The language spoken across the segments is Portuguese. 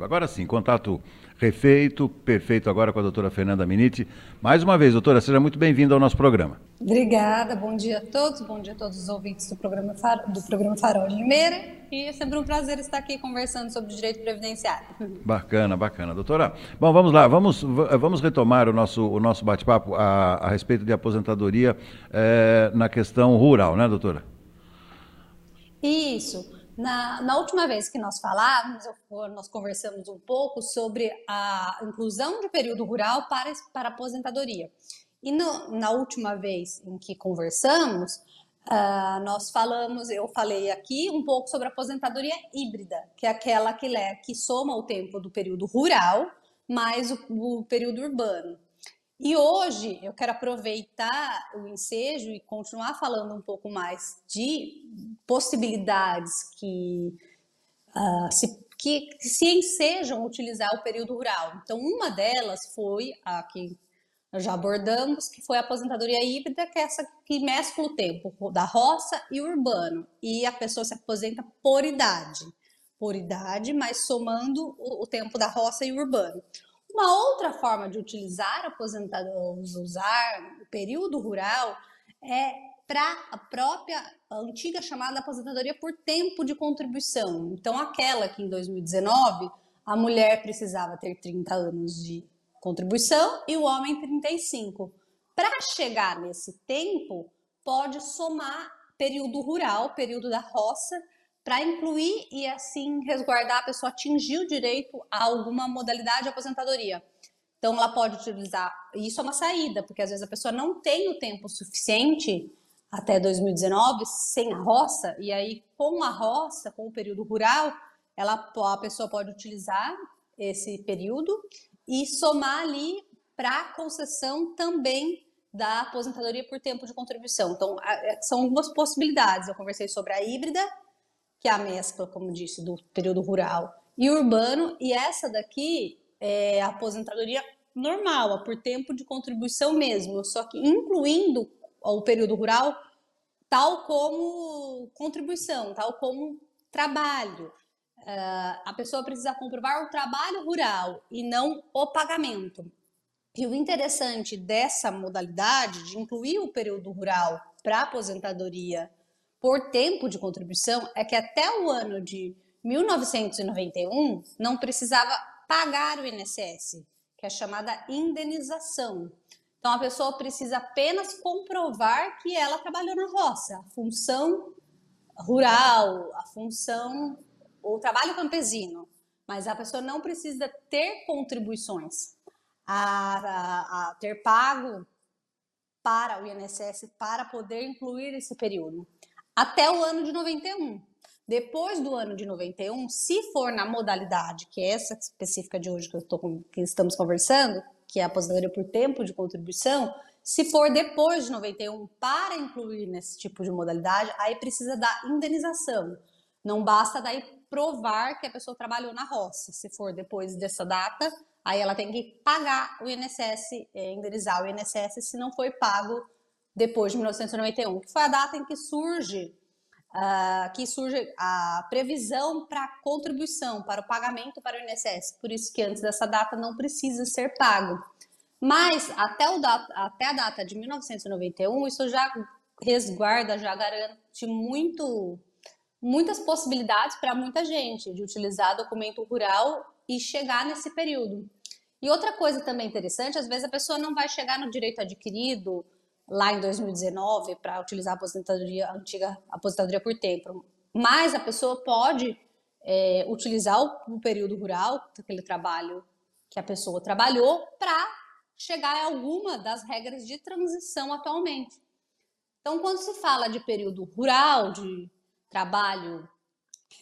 Agora sim, contato refeito, perfeito agora com a doutora Fernanda Miniti. Mais uma vez, doutora, seja muito bem-vinda ao nosso programa. Obrigada, bom dia a todos, bom dia a todos os ouvintes do programa, Far... do programa Farol de Limeira. E é sempre um prazer estar aqui conversando sobre direito previdenciário. Bacana, bacana. Doutora, bom, vamos lá, vamos, vamos retomar o nosso, o nosso bate-papo a, a, respeito de aposentadoria é, na questão rural, né, doutora? Isso. Na, na, última vez que nós falávamos, nós conversamos um pouco sobre a inclusão de período rural para, para aposentadoria. E no, na última vez em que conversamos, uh, nós falamos, eu falei aqui um pouco sobre a aposentadoria híbrida, que é aquela que, que soma o tempo do período rural mais o, o período urbano. E hoje eu quero aproveitar o ensejo e continuar falando um pouco mais de possibilidades que, uh, se, que, se ensejam utilizar o período rural. Então, uma delas foi a que já abordamos, que foi a aposentadoria híbrida, que é essa que mescla o tempo da roça e urbano. E a pessoa se aposenta por idade. Por idade, mas somando o, o tempo da roça e urbano. Uma outra forma de utilizar aposentadoria, usar o período rural é para a própria a antiga chamada aposentadoria por tempo de contribuição. Então, aquela que em 2019 a mulher precisava ter 30 anos de contribuição e o homem 35. Para chegar nesse tempo, pode somar período rural, período da roça, para incluir e assim resguardar a pessoa atingir o direito a alguma modalidade de aposentadoria. Então ela pode utilizar, isso é uma saída, porque às vezes a pessoa não tem o tempo suficiente até 2019 sem a roça, e aí com a roça, com o período rural, ela, a pessoa pode utilizar esse período e somar ali para concessão também da aposentadoria por tempo de contribuição. Então, é, são algumas possibilidades. Eu conversei sobre a híbrida que é a mescla, como disse, do período rural e urbano, e essa daqui é a aposentadoria normal, por tempo de contribuição mesmo, só que incluindo o período rural, tal como contribuição, tal como trabalho. Uh, a pessoa precisa comprovar o trabalho rural e não o pagamento. E o interessante dessa modalidade de incluir o período rural para aposentadoria por tempo de contribuição é que até o ano de 1991 não precisava pagar o INSS, que é chamada indenização. Então a pessoa precisa apenas comprovar que ela trabalhou na roça, a função rural, a função o trabalho campesino, mas a pessoa não precisa ter contribuições. A, a, a ter pago para o INSS para poder incluir esse período até o ano de 91. Depois do ano de 91, se for na modalidade, que é essa específica de hoje que, tô, que estamos conversando, que é a aposentadoria por tempo de contribuição, se for depois de 91 para incluir nesse tipo de modalidade, aí precisa da indenização. Não basta daí provar que a pessoa trabalhou na roça. Se for depois dessa data, aí ela tem que pagar o INSS, é, indenizar o INSS se não foi pago depois de 1991, que foi a data em que surge uh, que surge a previsão para contribuição, para o pagamento para o INSS. Por isso que antes dessa data não precisa ser pago. Mas até, o data, até a data de 1991, isso já resguarda, já garante muito, muitas possibilidades para muita gente de utilizar documento rural e chegar nesse período. E outra coisa também interessante, às vezes a pessoa não vai chegar no direito adquirido lá em 2019 para utilizar a aposentadoria a antiga aposentadoria por tempo. Mas a pessoa pode é, utilizar o, o, período rural, aquele trabalho que a pessoa trabalhou, para chegar a alguma das regras de transição atualmente. Então, quando se fala de período rural, de trabalho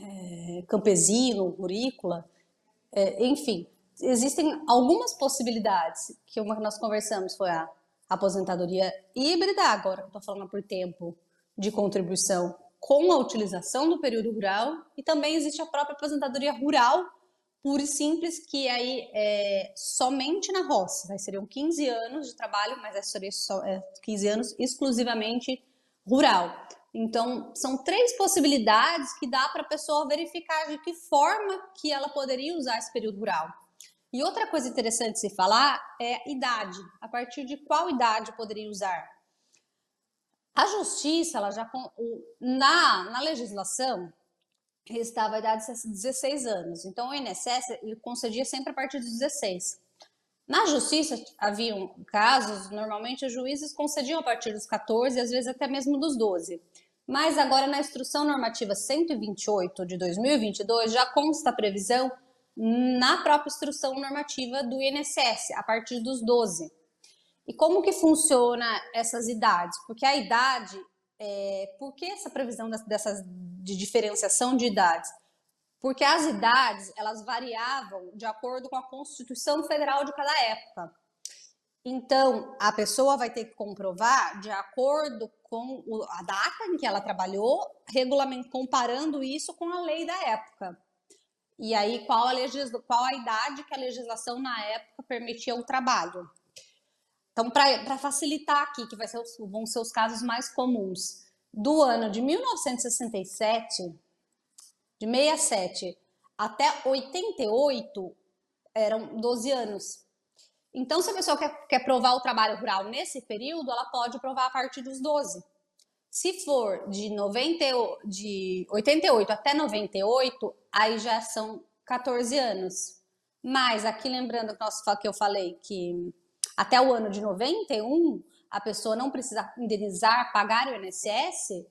é, campesino, rurícola, é, enfim, existem algumas possibilidades que uma que nós conversamos foi a aposentadoria híbrida, agora estou falando por tempo de contribuição com a utilização do período rural, e também existe a própria aposentadoria rural, pura e simples, que aí é somente na roça, seriam 15 anos de trabalho, mas seria só, é, 15 anos exclusivamente rural. Então, são três possibilidades que dá para a pessoa verificar de que forma que ela poderia usar esse período rural. E outra coisa interessante se falar é a idade. A partir de qual idade poderia usar? A justiça, ela já na, na legislação, estava a idade de 16 anos. Então, o INSS concedia sempre a partir dos 16. Na justiça, haviam casos, normalmente os juízes concediam a partir dos 14, às vezes até mesmo dos 12. Mas agora, na Instrução Normativa 128 de 2022, já consta a previsão na própria Instrução Normativa do INSS, a partir dos 12. E como que funciona essas idades? Porque a idade, é, por que essa previsão dessas, de diferenciação de idades? Porque as idades, elas variavam de acordo com a Constituição Federal de cada época. Então, a pessoa vai ter que comprovar de acordo com a data em que ela trabalhou, regulamento, comparando isso com a lei da época. E aí, qual a, qual a idade que a legislação na época permitia o trabalho. Então, para facilitar aqui, que vai ser os, vão ser os casos mais comuns, do ano de 1967, de 67 até 88, eram 12 anos. Então, se a pessoa quer, quer provar o trabalho rural nesse período, ela pode provar a partir dos 12. Se for de, 90, de 88 até 98, aí já são 14 anos. Mas aqui lembrando que eu falei que até o ano de 91 a pessoa não precisa indenizar, pagar o INSS,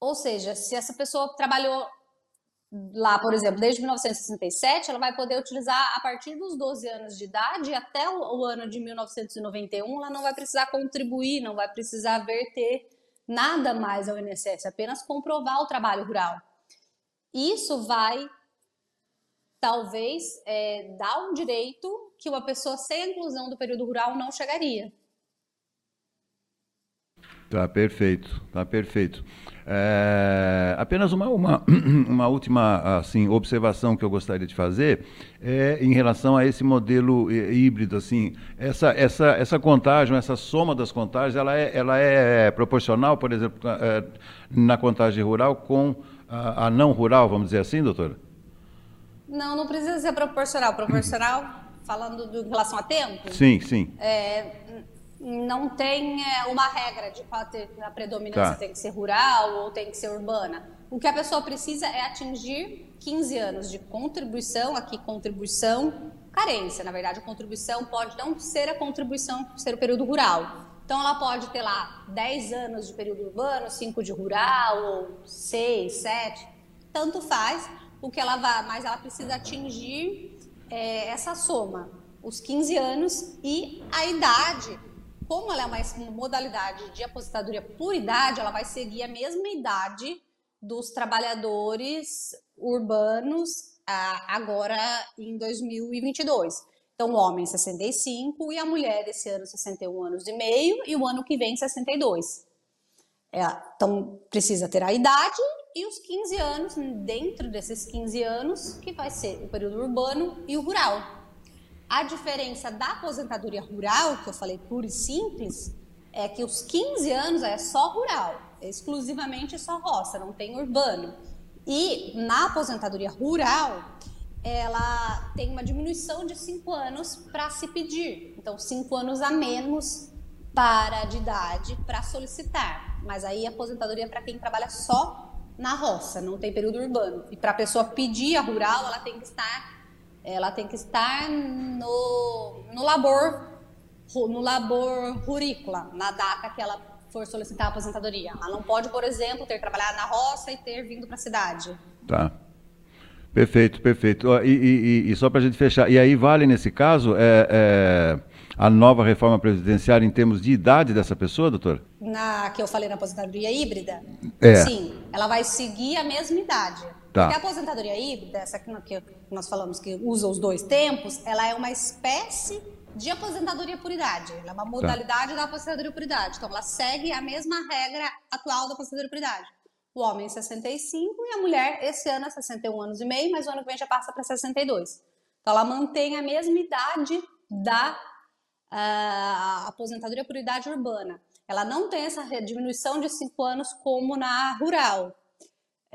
ou seja, se essa pessoa trabalhou lá, por exemplo, desde 1967, ela vai poder utilizar a partir dos 12 anos de idade até o, ano de 1991, ela não vai precisar contribuir, não vai precisar verter nada mais ao INSS, apenas comprovar o trabalho rural. Isso vai, talvez, é, dar um direito que uma pessoa sem a inclusão do período rural não chegaria. Tá perfeito, tá perfeito. É, apenas uma, uma, uma última assim, observação que eu gostaria de fazer é em relação a esse modelo híbrido. Assim, essa, essa, essa contagem, essa soma das contagens, ela é, ela é proporcional, por exemplo, é, na contagem rural com a, a, não rural, vamos dizer assim, doutora? Não, não precisa ser proporcional. Proporcional, falando do, em relação a tempo? Sim, sim. É, não tem é, uma regra de qual a predominância tá. tem que ser rural ou tem que ser urbana. O que a pessoa precisa é atingir 15 anos de contribuição, aqui contribuição, carência. Na verdade, a contribuição pode não ser a contribuição ser o período rural. Então, ela pode ter lá 10 anos de período urbano, 5 de rural, ou 6, 7, tanto faz o que ela vai, mas ela precisa atingir é, essa soma, os 15 anos e a idade como ela é uma modalidade de aposentadoria por idade, ela vai seguir a mesma idade dos trabalhadores urbanos agora em 2022. Então, o homem 65 e a mulher esse ano 61 anos e meio e o ano que vem 62. É, então, precisa ter a idade e os 15 anos, dentro desses 15 anos, que vai ser o período urbano e o rural. A diferença da aposentadoria rural, que eu falei pura e simples, é que os 15 anos é só rural, é exclusivamente só roça, não tem urbano. E na aposentadoria rural, ela tem uma diminuição de 5 anos para se pedir. Então, 5 anos a menos para de idade para solicitar. Mas aí a aposentadoria é para quem trabalha só na roça, não tem período urbano. E para a pessoa pedir a rural, ela tem que estar ela tem que estar no, no labor no labor rurícola, na data que ela for solicitar a aposentadoria. Ela não pode, por exemplo, ter trabalhado na roça e ter vindo para a cidade. Tá. Perfeito, perfeito. E, e, e só para a gente fechar, e aí vale nesse caso é, é, a nova reforma previdenciária em termos de idade dessa pessoa, doutor? Na que eu falei na aposentadoria híbrida? É. Sim, ela vai seguir a mesma idade. Tá. Porque a aposentadoria híbrida, essa que nós falamos que usa os dois tempos, ela é uma espécie de aposentadoria por idade. Ela é uma tá. modalidade tá. da aposentadoria por idade. Então, ela segue a mesma regra atual da aposentadoria por idade. O homem 65 e a mulher, esse ano, é 61 anos e meio, mas o ano que vem já passa para 62. Então, ela mantém a mesma idade da uh, aposentadoria por idade urbana. ela não tem essa diminuição de cinco anos como na rural.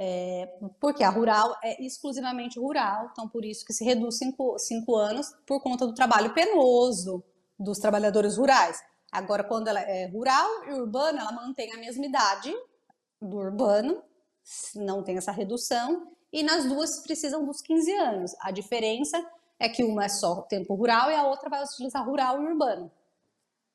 É, porque a rural é exclusivamente rural, então por isso que se reduz cinco, cinco anos por conta do trabalho penoso dos trabalhadores rurais. Agora, quando ela é rural e urbana, ela mantém a mesma idade do urbano, não tem essa redução, e nas duas precisam dos 15 anos. A diferença é que uma é só tempo rural e a outra vai utilizar rural e urbano.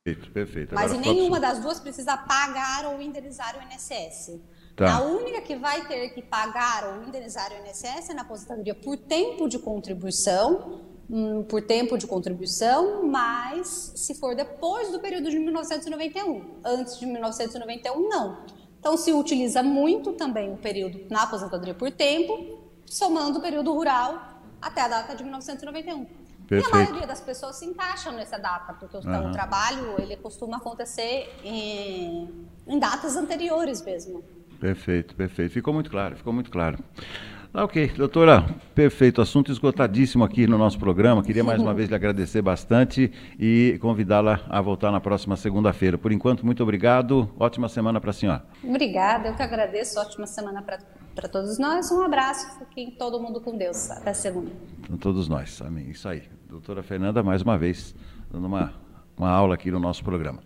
Perfeito, perfeito. Mas Agora, nenhuma das duas precisa pagar ou indenizar o INSS. Tá. A única que vai ter que pagar ou indenizar o INSS é na aposentadoria por tempo de contribuição, hum, por tempo de contribuição, mas se for depois do período de 1991. Antes de 1991, não. Então, se utiliza muito também o período na aposentadoria por tempo, somando o período rural até a data de 1991. Perfeito. E a maioria das pessoas se encaixam nessa data, porque uhum. o trabalho ele costuma acontecer em, em datas anteriores mesmo. Perfeito, perfeito. Ficou muito claro, ficou muito claro. Ah, ok, doutora, perfeito. Assunto esgotadíssimo aqui no nosso programa. Queria mais uma vez lhe agradecer bastante e convidá-la a voltar na próxima segunda-feira. Por enquanto, muito obrigado. Ótima semana para a senhora. Obrigada, eu que agradeço. Ótima semana para todos nós. Um abraço. Fiquem todo mundo com Deus. Até segunda. Então, todos nós. Amém. Isso aí. Doutora Fernanda, mais uma vez, dando uma, uma aula aqui no nosso programa.